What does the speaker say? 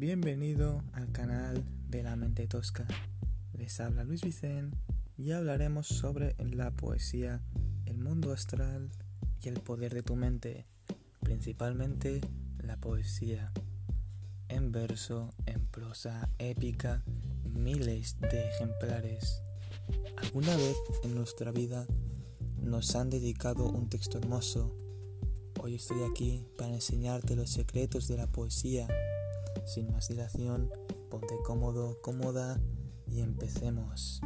Bienvenido al canal de la mente tosca. Les habla Luis Vicente y hablaremos sobre la poesía, el mundo astral y el poder de tu mente, principalmente la poesía. En verso, en prosa épica, miles de ejemplares. ¿Alguna vez en nuestra vida nos han dedicado un texto hermoso? Hoy estoy aquí para enseñarte los secretos de la poesía. Sin más dilación, ponte cómodo, cómoda y empecemos.